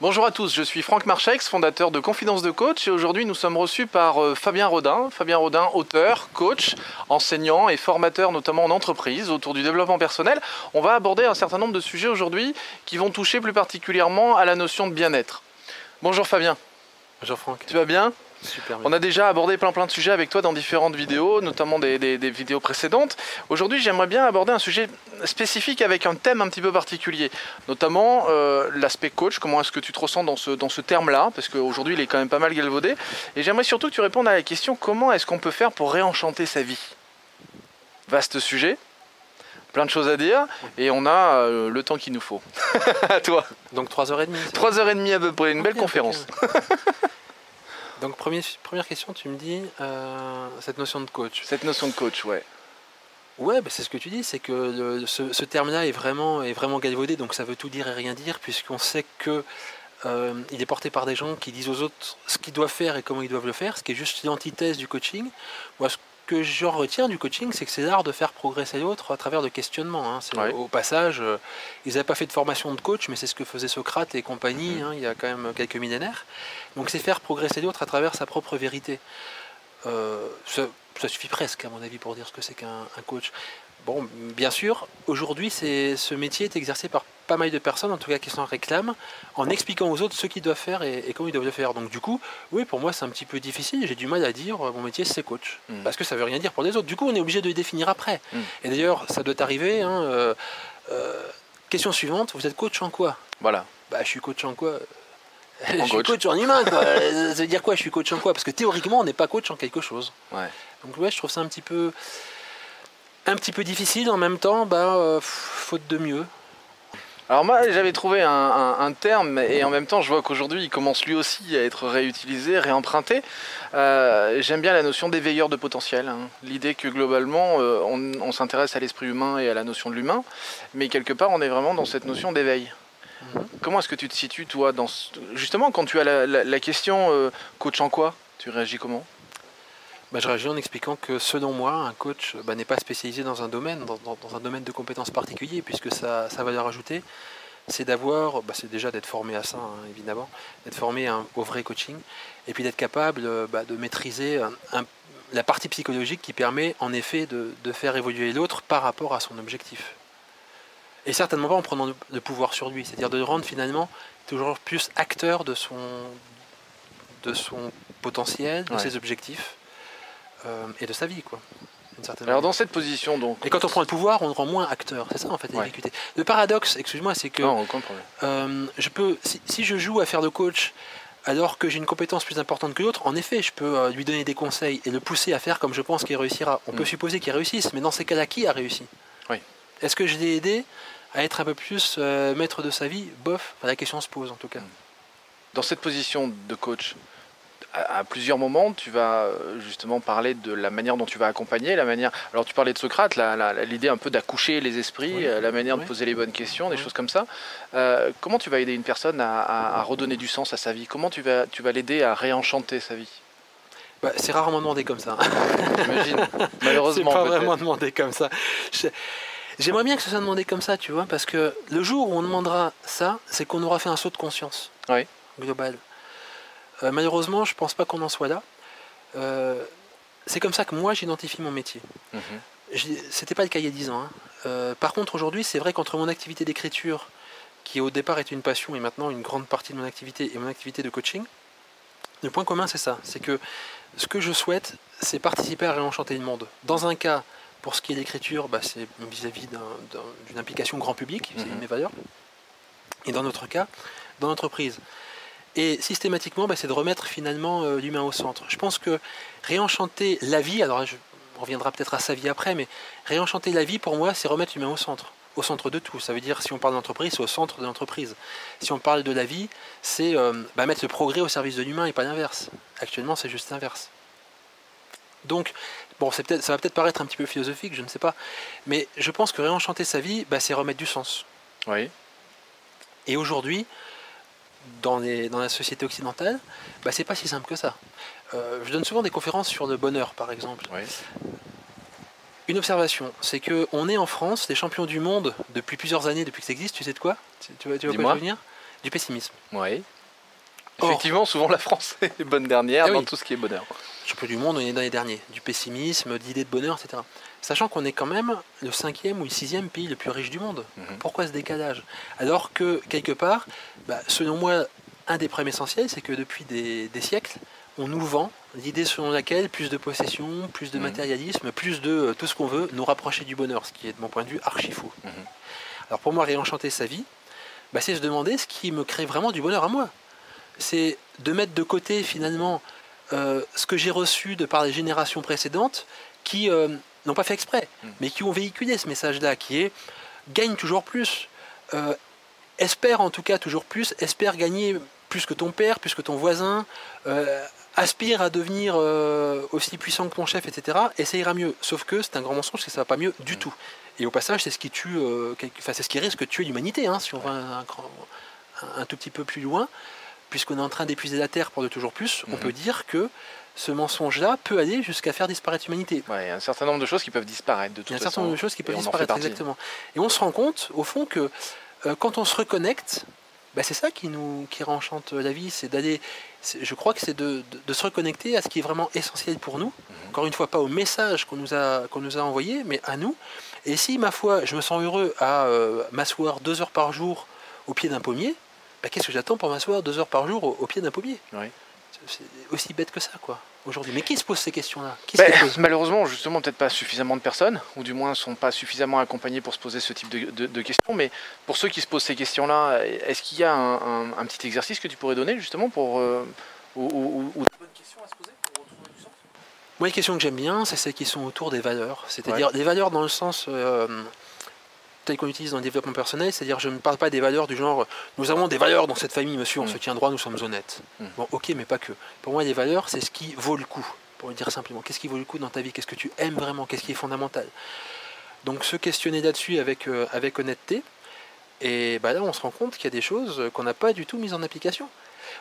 Bonjour à tous, je suis Franck Marchex, fondateur de Confidence de Coach et aujourd'hui nous sommes reçus par euh, Fabien Rodin. Fabien Rodin, auteur, coach, enseignant et formateur notamment en entreprise autour du développement personnel. On va aborder un certain nombre de sujets aujourd'hui qui vont toucher plus particulièrement à la notion de bien-être. Bonjour Fabien. Bonjour Franck. Tu vas bien? Super. On a déjà abordé plein plein de sujets avec toi dans différentes vidéos, notamment des, des- des vidéos précédentes. Aujourd'hui, j'aimerais bien aborder un sujet spécifique avec un thème un petit peu particulier, notamment euh, l'aspect coach. Comment est-ce que tu te ressens dans ce, dans ce terme-là? Parce qu'aujourd'hui, il est quand même pas mal galvaudé. Et j'aimerais surtout que tu répondes à la question comment est-ce qu'on peut faire pour réenchanter sa vie? Vaste sujet. Plein de choses à dire et on a euh, le temps qu'il nous faut. à toi. Donc 3h30. c'est Trois heures et demie à peu près, une belle conférence. Donc premier- première question, tu me dis euh, cette notion de coach. Cette notion de coach, ouais. Ouais, bah, c'est ce que tu dis, c'est que le- ce, ce terme-là est vraiment, est vraiment galvaudé, donc ça veut tout dire et rien dire, puisqu'on sait que euh, il est porté par des gens qui disent aux autres ce qu'ils doivent faire et comment ils doivent le faire, ce qui est juste l'antithèse du coaching. Moi, ce que j'en retiens du coaching, c'est que c'est l'art de faire progresser l'autre à travers de questionnements. hein. Ouais. Au passage, euh, ils n'avaient pas fait de formation de coach, mais c'est ce que faisait Socrate et compagnie, Mhm. hein, il y a quand même quelques millénaires. Donc c'est faire progresser l'autre à travers sa propre vérité. Euh, ça, ça suffit presque, à mon avis, pour dire ce que c'est qu'un un coach. Bon, bien sûr, aujourd'hui, c'est- ce métier est exercé par pas mal de personnes, en tout cas qui s'en réclament, en expliquant aux autres ce qu'ils doivent faire et, et comment ils doivent le faire. Donc du coup, oui, pour moi, c'est un petit peu difficile. J'ai du mal à dire euh, mon métier, c'est coach. Mhm. Parce que ça veut rien dire pour les autres. Du coup, on est obligé de le définir après. Mhm. Et d'ailleurs, ça doit arriver. hein, euh, euh, question suivante, vous êtes coach en quoi? Voilà. bah, je suis coach en quoi? Je En suis coach. coach en humain, quoi. ça veut dire quoi, je suis coach en quoi? Parce que théoriquement, on n'est pas coach en quelque chose. Ouais. Donc, ouais, je trouve ça un petit peu, un petit peu difficile. En même temps, bah, euh, faute de mieux. Alors moi j'avais trouvé un, un- un terme et en même temps je vois qu'aujourd'hui il commence lui aussi à être réutilisé, réemprunté. Euh, J'aime bien la notion d'éveilleur de potentiel. hein. L'idée que globalement euh, on, on s'intéresse à l'esprit humain et à la notion de l'humain, mais quelque part on est vraiment dans cette notion d'éveil. Mhm. Comment est-ce que tu te situes toi dans ce- justement quand tu as la, la- la question euh, coach en quoi? Tu réagis comment? Bah, je réagis en expliquant que selon moi, un coach bah, n'est pas spécialisé dans un domaine, dans, dans- dans un domaine de compétences particulier, puisque sa, sa valeur ajoutée, c'est d'avoir, bah, c'est déjà d'être formé à ça, hein, évidemment, d'être formé au vrai coaching, et puis d'être capable euh, de maîtriser un- la partie psychologique qui permet en effet de, de faire évoluer l'autre par rapport à son objectif. Et certainement pas en prenant le, le pouvoir sur lui, c'est-à-dire de le rendre finalement toujours plus acteur de son, de son potentiel, de Ouais. ses objectifs euh, et de sa vie, quoi. Alors manière. dans cette position donc. Et quand on prend le pouvoir, on le rend moins acteur. C'est ça en fait la Ouais. difficulté. Le paradoxe, excuse-moi, c'est que Non, euh, je peux, si, si je joue à faire le coach alors que j'ai une compétence plus importante que l'autre, en effet, je peux euh, lui donner des conseils et le pousser à faire comme je pense qu'il réussira. On Mm. peut supposer qu'il réussisse, mais dans ces cas-là, qui a réussi? Oui. Est-ce que je l'ai aidé à être un peu plus euh, maître de sa vie? Bof, Enfin, la question se pose en tout cas. Mm. Dans cette position de coach, à, à plusieurs moments, tu vas euh, justement parler de la manière dont tu vas accompagner, la manière. Alors tu parlais de Socrate, l'idée un peu d'accoucher les esprits, Oui. euh, la manière de poser les bonnes questions, des Oui. choses comme ça. Euh, comment tu vas aider une personne à, à- à redonner du sens à sa vie? Comment tu vas, tu vas l'aider à réenchanter sa vie? Bah, c'est rarement demandé comme ça. J'imagine. C'est Malheureusement. pas peut-être. vraiment demandé comme ça. Je- J'aimerais bien que ce soit demandé comme ça, tu vois, parce que le jour où on demandera ça, c'est qu'on aura fait un saut de conscience Oui. global. Euh, malheureusement, je pense pas qu'on en soit là. Euh, c'est comme ça que moi j'identifie mon métier. J'ai- C'était pas le cas il y a 10 ans. hein. Euh, par contre, aujourd'hui, c'est vrai qu'entre mon activité d'écriture, qui au départ était une passion et maintenant une grande partie de mon activité, et mon activité de coaching, le point commun c'est ça. C'est que ce que je souhaite, c'est participer à réenchanter le monde. Dans un cas, pour ce qui est l'écriture, bah, c'est vis-à-vis d'un- d'un- d'une implication grand public, c'est une Mhm. de mes valeurs. Et dans notre cas, dans l'entreprise. Et systématiquement, bah, c'est de remettre finalement euh, l'humain au centre. Je pense que réenchanter la vie, alors je, on reviendra peut-être à sa vie après, mais réenchanter la vie pour moi, c'est remettre l'humain au centre. Au centre de tout. Ça veut dire, si on parle d'entreprise, c'est au centre de l'entreprise. Si on parle de la vie, c'est euh, bah, mettre le progrès au service de l'humain et pas l'inverse. Actuellement, c'est juste l'inverse. Donc, bon, ça va peut-être paraître un petit peu philosophique, je ne sais pas, mais je pense que réenchanter sa vie, bah, c'est remettre du sens. Oui. Et aujourd'hui, dans, les- dans la société occidentale, bah, c'est pas si simple que ça. Euh, je donne souvent des conférences sur le bonheur, par exemple. Oui. Une observation, c'est que on est en France les champions du monde depuis plusieurs années, depuis que ça existe. Tu sais de quoi? Tu, tu vois, tu vois quoi je veux venir Du pessimisme. Oui. Or- Effectivement, souvent la France est bonne dernière Ah dans oui. tout ce qui est bonheur. Champion du monde, on est dans les derniers. Du pessimisme, d'idées de bonheur, etc. Sachant qu'on est quand même le cinquième ou le sixième pays le plus riche du monde. Mhm. Pourquoi ce décalage? Alors que, quelque part, bah, selon moi, un des problèmes essentiels, c'est que depuis des, des siècles, on nous vend l'idée selon laquelle plus de possession, plus de Mhm. matérialisme, plus de euh, tout ce qu'on veut nous rapprocher du bonheur, ce qui est de mon point de vue archi faux. Mhm. Alors pour moi, réenchanter sa vie, bah, c'est se demander ce qui me crée vraiment du bonheur à moi. C'est de mettre de côté finalement euh, ce que j'ai reçu de par les générations précédentes qui euh, n'ont pas fait exprès, Mhm. mais qui ont véhiculé ce message-là, qui est gagne toujours plus, euh, espère en tout cas toujours plus, espère gagner plus que ton père, plus que ton voisin, aspire à devenir aussi puissant que ton chef, etc. Et ça ira mieux. Sauf que c'est un grand mensonge, c'est que ça va pas mieux du Mm. tout. Et au passage, c'est ce qui tue, enfin, c'est ce qui risque de tuer l'humanité, hein, si on va un, grand- un- un tout petit peu plus loin, puisqu'on est en train d'épuiser la Terre pour de toujours plus. On Mhm. peut dire que ce mensonge-là peut aller jusqu'à faire disparaître l'humanité. Ouais, il y a un certain nombre de choses qui peuvent disparaître de toute Il y a un façon. certain nombre de choses qui peuvent disparaître, exactement. Et on se rend compte, au fond, que euh, quand on se reconnecte, bah, c'est ça qui nous qui renchante la vie, c'est d'aller. Je crois que c'est de, de- de se reconnecter à ce qui est vraiment essentiel pour nous. Mhm. Encore une fois, pas au message qu'on nous a qu'on nous a envoyé, mais à nous. Et si ma foi, je me sens heureux à euh, m'asseoir deux heures par jour au pied d'un pommier, bah, qu'est-ce que j'attends pour m'asseoir deux heures par jour au, au pied d'un pommier Oui. C'est aussi bête que ça, quoi, aujourd'hui. Mais qui se pose ces questions-là? Ben, pose? malheureusement, justement, peut-être pas suffisamment de personnes, ou du moins sont pas suffisamment accompagnés pour se poser ce type de, de- de questions. Mais pour ceux qui se posent ces questions-là, est-ce qu'il y a un, un- un petit exercice que tu pourrais donner justement pour euh, ou, ou- ou- à se poser pour retrouver du sens? Moi, les questions que j'aime bien, c'est celles qui sont autour des valeurs. C'est-à-dire des valeurs dans le sens euh, tel qu'on utilise dans le développement personnel. C'est-à-dire, je ne parle pas des valeurs du genre nous avons des valeurs dans cette famille, monsieur, on Mm. se tient droit, nous sommes honnêtes. Mm. Bon, ok, mais pas que. Pour moi, les valeurs, c'est ce qui vaut le coup. Pour le dire simplement, qu'est-ce qui vaut le coup dans ta vie? Qu'est-ce que tu aimes vraiment? Qu'est-ce qui est fondamental? Donc, se questionner là-dessus avec, euh, avec honnêteté. Et bah là, on se rend compte qu'il y a des choses qu'on n'a pas du tout mises en application.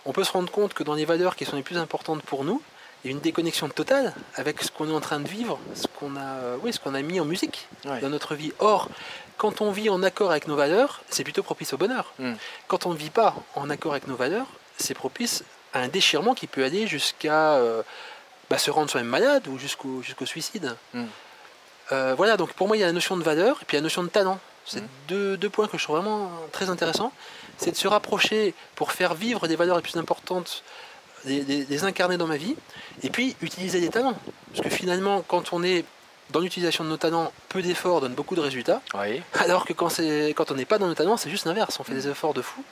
On peut se rendre compte que dans les valeurs qui sont les plus importantes pour nous, une déconnexion totale avec ce qu'on est en train de vivre, ce qu'on a, euh, oui, ce qu'on a mis en musique Ouais. dans notre vie. Or, quand on vit en accord avec nos valeurs, c'est plutôt propice au bonheur. Mm. Quand on ne vit pas en accord avec nos valeurs, c'est propice à un déchirement qui peut aller jusqu'à euh, bah, se rendre soi-même malade ou jusqu'au jusqu'au suicide. Mm. Euh, voilà, donc pour moi, il y a la notion de valeur et puis la notion de talent. C'est Mm. deux, deux points que je trouve vraiment très intéressants. C'est de se rapprocher pour faire vivre des valeurs les plus importantes, les, les- les incarner dans ma vie, et puis utiliser des talents. Parce que finalement, quand on est dans l'utilisation de nos talents, peu d'efforts donnent beaucoup de résultats, Oui. alors que quand, c'est- quand on n'est pas dans nos talents, c'est juste l'inverse. On fait des efforts de fou,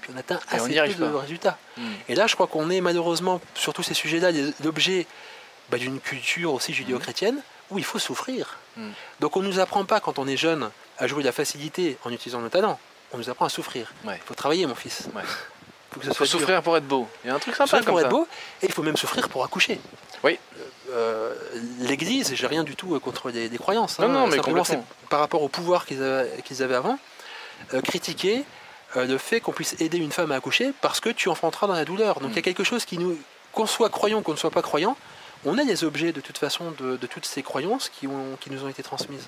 puis on atteint Et on assez n'y peu de pas. résultats. Mm. Et là, je crois qu'on est malheureusement, sur tous ces sujets-là, les- l'objet bah, d'une culture aussi judéo-chrétienne où il faut souffrir. Mm. Donc on ne nous apprend pas, quand on est jeune, à jouer de la facilité en utilisant nos talents. On nous apprend à souffrir. Ouais. Il faut travailler, mon fils. Ouais. Faut que ça Il faut dur. souffrir pour être beau. Il y a un truc sympa Souffrir comme pour ça. être beau, et il faut même souffrir pour accoucher. Oui. Euh, L'Église, j'ai rien du tout contre les, les croyances. Non, hein. non, mais Simplement, par rapport au pouvoir qu'ils avaient, avant, euh, critiquer euh, le fait qu'on puisse aider une femme à accoucher parce que tu enfanteras dans la douleur. Donc il y a Mm. quelque chose qui nous, qu'on soit croyant, qu'on ne soit pas croyant, on est les objets de toute façon de, de toutes ces croyances qui, ont, qui nous ont été transmises.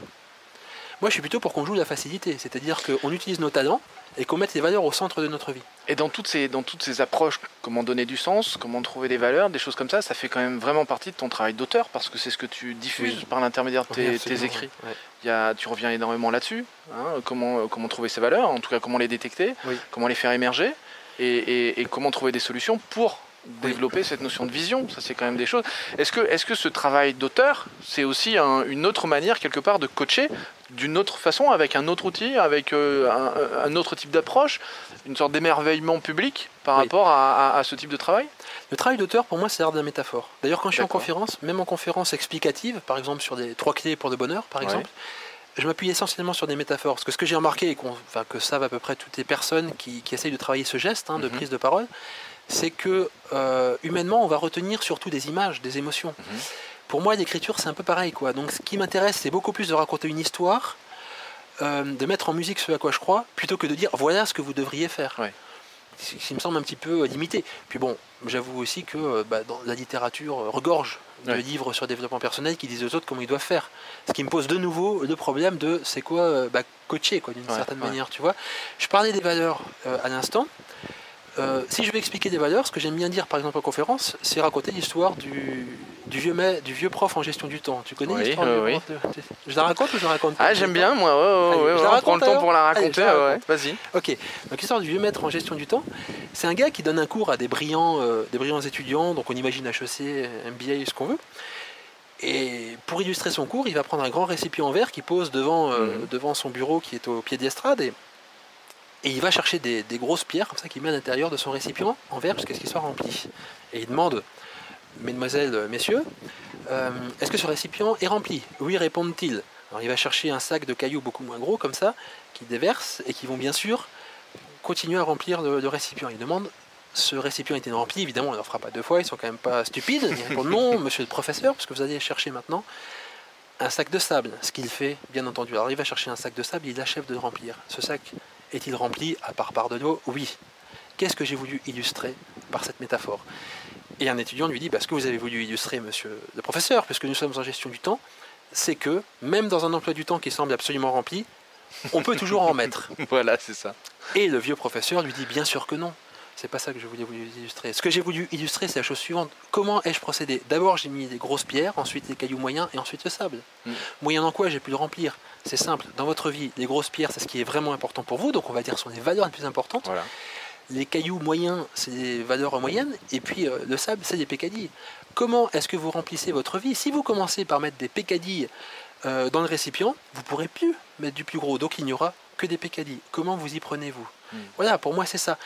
Moi, je suis plutôt pour qu'on joue la facilité, c'est-à-dire qu'on utilise nos talents et qu'on mette les valeurs au centre de notre vie. Et dans toutes ces dans toutes ces approches, comment donner du sens, comment trouver des valeurs, des choses comme ça, ça fait quand même vraiment partie de ton travail d'auteur parce que c'est ce que tu diffuses Oui. par l'intermédiaire de tes, Oui, tes absolument, écrits. ouais. Il y a, tu reviens énormément là-dessus. hein, comment, euh, comment trouver ces valeurs, en tout cas comment les détecter, Oui. comment les faire émerger et, et- et comment trouver des solutions pour développer cette notion de vision. Ça, c'est quand même des choses. Est-ce que, est que ce travail d'auteur, c'est aussi un- une autre manière, quelque part, de coacher d'une autre façon, avec un autre outil, avec euh, un, un autre type d'approche, une sorte d'émerveillement public par Oui. rapport à, à- à ce type de travail? Le travail d'auteur, pour moi, c'est l'art de la métaphore. D'ailleurs, quand je suis en conférence, même en conférence explicative, par exemple sur des trois clés pour le bonheur, par exemple, je m'appuie essentiellement sur des métaphores. Parce que ce que j'ai remarqué, et enfin, que savent à peu près toutes les personnes qui, qui essayent de travailler ce geste hein, de Mhm. prise de parole, c'est que euh, humainement, on va retenir surtout des images, des émotions. Mhm. Pour moi, l'écriture, c'est un peu pareil. Quoi. Donc, ce qui m'intéresse, c'est beaucoup plus de raconter une histoire, euh, de mettre en musique ce à quoi je crois, plutôt que de dire voilà ce que vous devriez faire. Ouais. ce qui me semble un petit peu limité. Puis bon, j'avoue aussi que bah, dans la littérature regorge de Ouais. livres sur développement personnel qui disent aux autres comment ils doivent faire. Ce qui me pose de nouveau le problème de c'est quoi euh, bah, coacher quoi d'une Ouais, certaine manière, tu vois. Je parlais des valeurs euh, à l'instant. Euh, si je vais expliquer des valeurs, ce que j'aime bien dire par exemple en conférence, c'est raconter l'histoire du, du, vieux du vieux prof en gestion du temps. Tu connais Oui, l'histoire oui, du oui. prof de- Je la raconte ou je la raconte pas Ah, j'aime bien, moi. Ouais, Allez, ouais, je la on prend le temps pour la raconter. ouais. Vas-y. Ok, donc l'histoire du vieux maître en gestion du temps, c'est un gars qui donne un cours à des brillants, euh, des brillants étudiants, donc on imagine HEC, MBA, ce qu'on veut. Et pour illustrer son cours, il va prendre un grand récipient en verre qu'il pose devant, euh, Mhm. devant son bureau qui est au pied de l'estrade et, et il va chercher des, des grosses pierres comme ça qu'il met à l'intérieur de son récipient en verre jusqu'à ce qu'il soit rempli. Et il demande, mesdemoiselles, messieurs, euh, est-ce que ce récipient est rempli? Oui, répondent-ils. Alors il va chercher un sac de cailloux beaucoup moins gros comme ça, qui déverse et qui vont bien sûr continuer à remplir le, le récipient. Il demande ce récipient est-il rempli? Évidemment, on ne leur fera pas deux fois, ils sont quand même pas stupides. Ils répondent non, monsieur le professeur, parce que vous allez chercher maintenant un sac de sable. Ce qu'il fait, bien entendu. Alors il va chercher un sac de sable, il achève de le remplir. Ce sac est-il rempli à part par de l'eau Oui. Qu'est-ce que j'ai voulu illustrer par cette métaphore? Et un étudiant lui dit bah, Ce que vous avez voulu illustrer, monsieur le professeur, puisque nous sommes en gestion du temps, c'est que même dans un emploi du temps qui semble absolument rempli, on peut toujours en mettre. Voilà, c'est ça. Et le vieux professeur lui dit bien sûr que non. C'est pas ça que je voulais vous illustrer. Ce que j'ai voulu illustrer, c'est la chose suivante. Comment ai-je procédé? D'abord, j'ai mis des grosses pierres, ensuite des cailloux moyens et ensuite le sable. Mm. Moyen en quoi j'ai pu le remplir? C'est simple. Dans votre vie, les grosses pierres, c'est ce qui est vraiment important pour vous. Donc, on va dire sont les valeurs les plus importantes. Voilà. Les cailloux moyens, c'est des valeurs moyennes. Et puis, euh, le sable, c'est des pécadilles. Comment est-ce que vous remplissez votre vie? Si vous commencez par mettre des pécadilles euh, dans le récipient, vous ne pourrez plus mettre du plus gros. Donc, il n'y aura que des pécadilles. Comment vous y prenez-vous? Mm. Voilà, pour moi, c'est ça.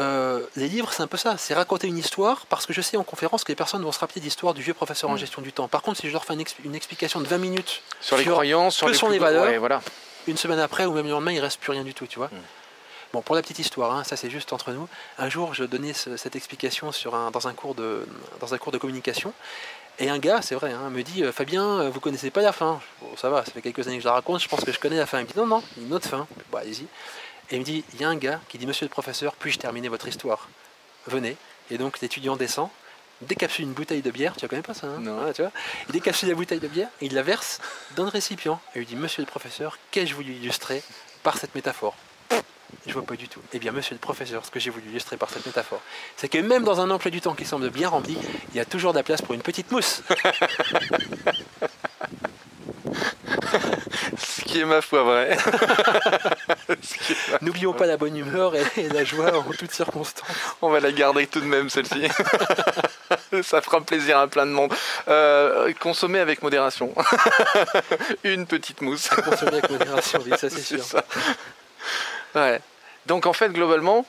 Euh, les livres, c'est un peu ça. C'est raconter une histoire parce que je sais en conférence que les personnes vont se rappeler d'histoire du vieux professeur en Mm. gestion du temps. Par contre, si je leur fais une, exp- une explication de 20 minutes Sur les croyances, sur les sont les valeurs ouais, voilà. une semaine après ou même le lendemain, il reste plus rien du tout, tu vois. Mm. Bon, pour la petite histoire, hein, ça c'est juste entre nous. Un jour, je donnais ce- cette explication sur un, dans, un cours de, dans un cours de communication. Et un gars, c'est vrai, hein, me dit euh, Fabien, euh, vous connaissez pas la fin Bon, ça va, ça fait quelques années que je la raconte, je pense que je connais la fin. Il me dit Non, non, une autre fin. Bon, allez-y. Et il me dit Il y a un gars qui dit Monsieur le professeur, puis-je terminer votre histoire? Venez. Et donc l'étudiant descend, décapsule une bouteille de bière, tu la connais pas ça hein? Non. Tu vois Il décapsule la bouteille de bière et il la verse dans le récipient. Et il lui dit Monsieur le professeur, qu'ai-je voulu illustrer par cette métaphore? Je vois pas du tout. Eh bien, monsieur le professeur, ce que j'ai voulu illustrer par cette métaphore, c'est que même dans un emploi du temps qui semble bien rempli, il y a toujours de la place pour une petite mousse. Ce qui est ma foi vrai. N'oublions pas la bonne humeur et, et la joie en toutes circonstances. On va la garder tout de même, celle-ci. Ça fera plaisir à plein de monde. Euh, consommer avec modération. Une petite mousse. Consommer avec modération, oui, ça c'est C'est sûr. ça. Ouais. Donc en fait, globalement,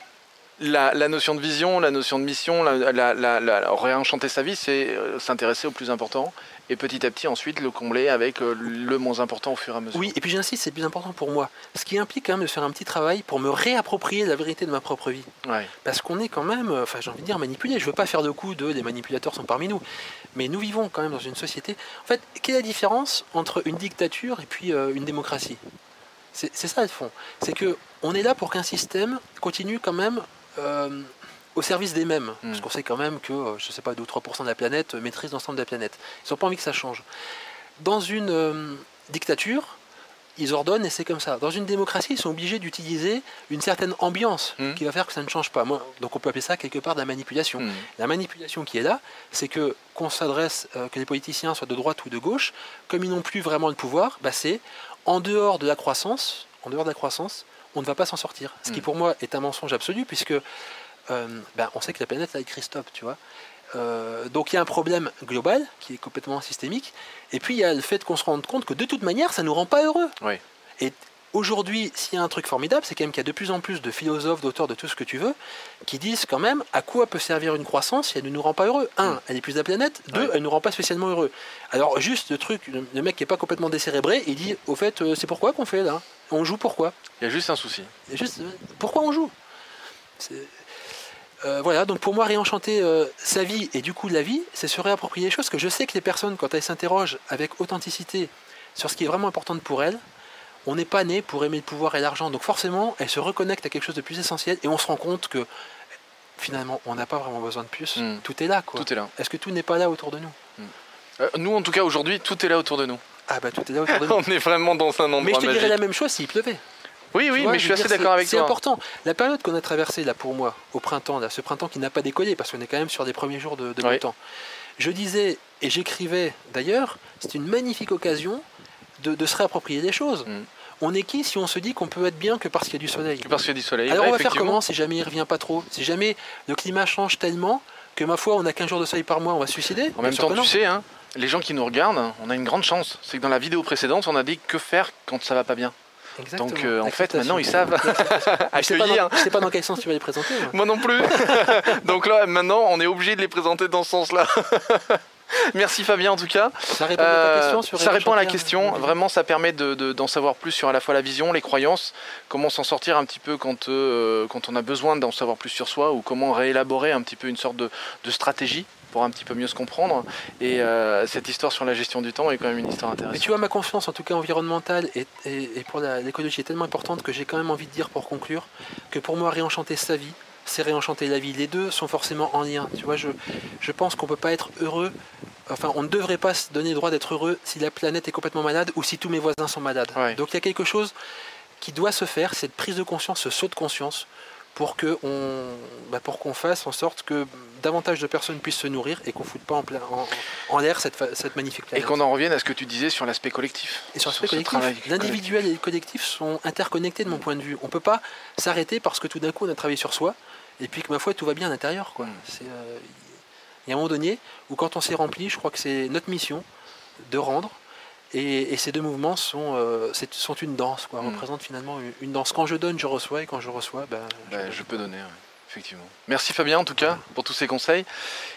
la, la notion de vision, la notion de mission, la, la- réenchanter sa vie, c'est euh, s'intéresser au plus important et petit à petit ensuite le combler avec euh, le moins important au fur et à mesure. Oui, et puis j'insiste, c'est plus important pour moi. Ce qui implique quand même de faire un petit travail pour me réapproprier la vérité de ma propre vie. Ouais. Parce qu'on est quand même, euh, enfin j'ai envie de dire manipulé. Je veux pas faire de coup de les manipulateurs sont parmi nous. Mais nous vivons quand même dans une société. En fait, quelle est la différence entre une dictature et puis euh, une démocratie? C'est c'est ça le fond. C'est que on est là pour qu'un système continue quand même euh, au service des mêmes. Mm. Parce qu'on sait quand même que, euh, je sais pas, 2 ou 3% de la planète euh, maîtrise l'ensemble de la planète. Ils n'ont pas envie que ça change. Dans une euh, dictature, ils ordonnent et c'est comme ça. Dans une démocratie, ils sont obligés d'utiliser une certaine ambiance Mm. qui va faire que ça ne change pas. Moi, donc on peut appeler ça quelque part de la manipulation. Hmm. La manipulation qui est là, c'est que qu'on s'adresse, euh, que les politiciens soient de droite ou de gauche, comme ils n'ont plus vraiment le pouvoir, bah, c'est en dehors de la croissance, en dehors de la croissance, on ne va pas s'en sortir. Ce qui Mm. pour moi est un mensonge absolu, puisque euh, ben, on sait que la planète a écrit stop, tu vois. Euh, donc il y a un problème global qui est complètement systémique, et puis il y a le fait qu'on se rende compte que de toute manière, ça ne nous rend pas heureux. Oui. Et aujourd'hui, s'il y a un truc formidable, c'est quand même qu'il y a de plus en plus de philosophes, d'auteurs, de tout ce que tu veux, qui disent quand même à quoi peut servir une croissance si elle ne nous rend pas heureux. Un, Mm. elle est plus de la planète. Deux, Ouais. elle ne nous rend pas spécialement heureux. Alors juste le truc, le, mec qui est pas complètement décérébré, il dit au fait, euh, c'est pourquoi qu'on fait là? On joue pourquoi? Il y a juste un souci. Et juste, euh, pourquoi on joue? Euh, voilà, donc pour moi, réenchanter euh, sa vie et du coup la vie, c'est se réapproprier les choses. Que je sais que les personnes, quand elles s'interrogent avec authenticité sur ce qui est vraiment important pour elles, on n'est pas né pour aimer le pouvoir et l'argent. Donc forcément, elle se reconnecte à quelque chose de plus essentiel et on se rend compte que finalement, on n'a pas vraiment besoin de plus. Mm. Tout est là, quoi. Tout est là. Est-ce que tout n'est pas là autour de nous Euh, nous, en tout cas, aujourd'hui, tout est là autour de nous. Ah bah tout est là autour de nous. On est vraiment dans un endroit Mais je te dirais la même chose s'il pleuvait. Oui, oui, vois, mais je suis assez d'accord c'est- avec C'est toi. important. La période qu'on a traversée là pour moi, au printemps, là, ce printemps qui n'a pas décollé, parce qu'on est quand même sur des premiers jours de, de beau Oui. temps. Je disais, et j'écrivais d'ailleurs, c'est une magnifique occasion de, de se réapproprier des choses. Mm. On est qui si on se dit qu'on peut être bien que parce qu'il y a du soleil Parce qu'il y a du soleil. Alors on va faire comment si jamais il revient pas trop? Si jamais le climat change tellement que ma foi, on a 15 jours de soleil par mois, on va se suicider? En même temps, tu sais, hein, les gens qui nous regardent, on a une grande chance. C'est que dans la vidéo précédente, on a dit que faire quand ça va pas bien. Exactement. Donc, euh, en fait, maintenant, ils savent accueillir. dans, je sais pas dans quel sens tu vas les présenter. moi. Moi non plus. Donc là, maintenant, on est obligé de les présenter dans ce sens-là. Merci Fabien en tout cas. Ça répond à ta Euh, question sur ça répond à la question. hein. Vraiment, ça permet de- de- d'en savoir plus sur à la fois la vision, les croyances, comment s'en sortir un petit peu quand, euh, quand on a besoin d'en savoir plus sur soi ou comment réélaborer un petit peu une sorte de, de stratégie pour un petit peu mieux se comprendre. Et euh, cette histoire sur la gestion du temps est quand même une histoire Mais intéressante. tu vois, ma confiance, en tout cas environnementale et, et- et pour l'écologie, est tellement importante que j'ai quand même envie de dire pour conclure que pour moi, réenchanter sa vie, c'est réenchanter la vie. Les deux sont forcément en lien. Tu vois, je, je pense qu'on peut pas être heureux. Enfin, on ne devrait pas se donner le droit d'être heureux si la planète est complètement malade ou si tous mes voisins sont malades. Ouais. Donc il y a quelque chose qui doit se faire, cette prise de conscience, ce saut de conscience, pour bah, pour qu'on fasse en sorte que davantage de personnes puissent se nourrir et qu'on foute pas en, en, en l'air cette, cette magnifique Et planète. qu'on en revienne à ce que tu disais sur l'aspect collectif. Et sur l'aspect collectif, l'individuel et le collectif sont interconnectés de mon point de vue. On ne peut pas s'arrêter parce que tout d'un coup on a travaillé sur soi et puis que ma foi tout va bien à l'intérieur. quoi. C'est, euh, Il y a un moment donné où quand on s'est rempli, je crois que c'est notre mission de rendre. Et, et ces deux mouvements sont, euh, c'est- sont une danse, quoi, Mm. représentent finalement une, une danse. Quand je donne, je reçois, et quand je reçois, ben, je Bah, donne. je peux donner, ouais, effectivement. Merci Fabien en tout cas pour tous ces conseils.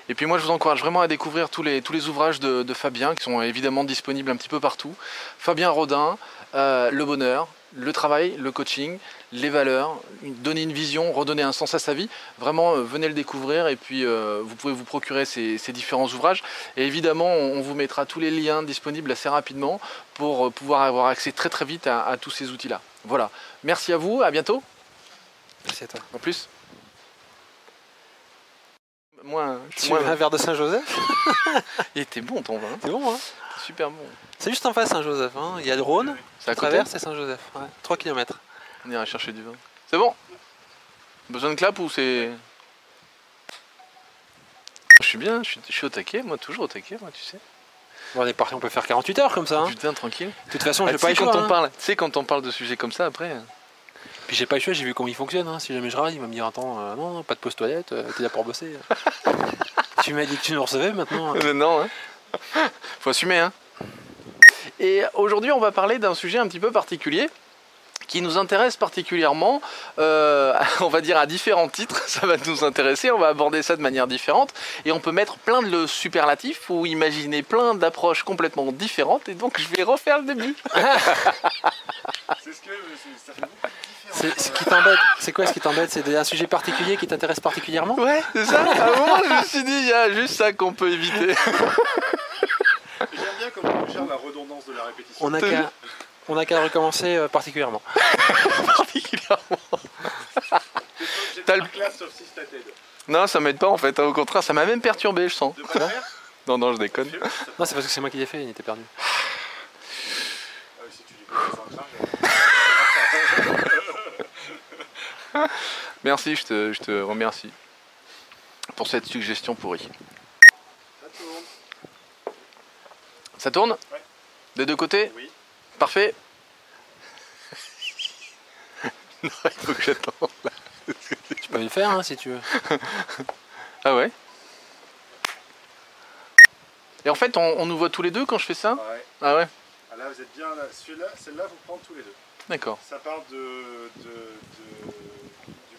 Et puis moi je vous encourage vraiment à découvrir tous les, tous les ouvrages de, de Fabien qui sont évidemment disponibles un petit peu partout. Fabien Rodin, euh, Le Bonheur, le travail, le coaching, les valeurs, donner une vision, redonner un sens à sa vie. Vraiment, euh, venez le découvrir et puis euh, vous pouvez vous procurer ces, ces différents ouvrages. Et évidemment, on, vous mettra tous les liens disponibles assez rapidement pour pouvoir avoir accès très très vite à, à tous ces outils-là. Voilà. Merci à vous, à bientôt. Merci à toi. En plus Moi, je suis Tu veux moins- un verre de Saint-Joseph Il était bon ton vin, C'est bon, hein super bon. C'est juste en face Saint-Joseph. Hein. Il y a le Rhône, C'est à à côté travers, c'est Saint-Joseph. Ouais. 3 km. On ira chercher du vin. C'est bon Besoin de clap ou c'est... Je suis bien, je suis, je suis au taquet, moi toujours au taquet, moi tu sais. Bon, on est parti, on peut faire 48 heures comme ça. hein. Putain, tranquille. De toute façon, Ah, j'ai tu pas eu quand choix. on hein. parle, tu sais quand on parle de sujets comme ça après. Puis j'ai pas eu choix, j'ai vu comment il fonctionne. hein. Si jamais je râle, il va me dire Attends, euh, non, non, pas de pause toilette, euh, t'es là pour bosser. tu m'as dit que tu nous recevais maintenant. euh. Euh, non, hein Faut assumer, hein Et aujourd'hui, on va parler d'un sujet un petit peu particulier qui nous intéresse particulièrement, euh, on va dire à différents titres, ça va nous intéresser, on va aborder ça de manière différente, et on peut mettre plein de superlatifs ou imaginer plein d'approches complètement différentes, et donc je vais refaire le début. C'est ce que ça fait beaucoup ce qui t'embête. C'est quoi ce qui t'embête? C'est un sujet particulier qui t'intéresse particulièrement? Ouais, c'est ça À un moment, je me suis dit, il y a juste ça qu'on peut éviter. J'aime bien comment on gère la redondance de la répétition. On n'a qu'à on n'a qu'à recommencer euh, particulièrement. particulièrement. T'as le- la classe sauf si c'est ta TED. Non, ça m'aide pas en fait, au contraire, ça m'a même perturbé, je sens. De pas le faire Non, non, je déconne. ça- Non, c'est parce que c'est moi qui l'ai fait, il était perdu. Ah oui, si tu connais dans le crâne, Merci, je te, je te remercie pour cette suggestion pourrie. ça tourne. Ça tourne Ouais. Des deux côtés Oui. Parfait Non, il faut que j'attende. Tu peux le faire hein, si tu veux. Ah ouais Et en fait, on, on nous voit tous les deux quand je fais ça Ouais. Ah ouais Ah, là, vous êtes bien là. Celui-là, celle-là, vous prendre tous les deux. D'accord. Ça part de, de- de- du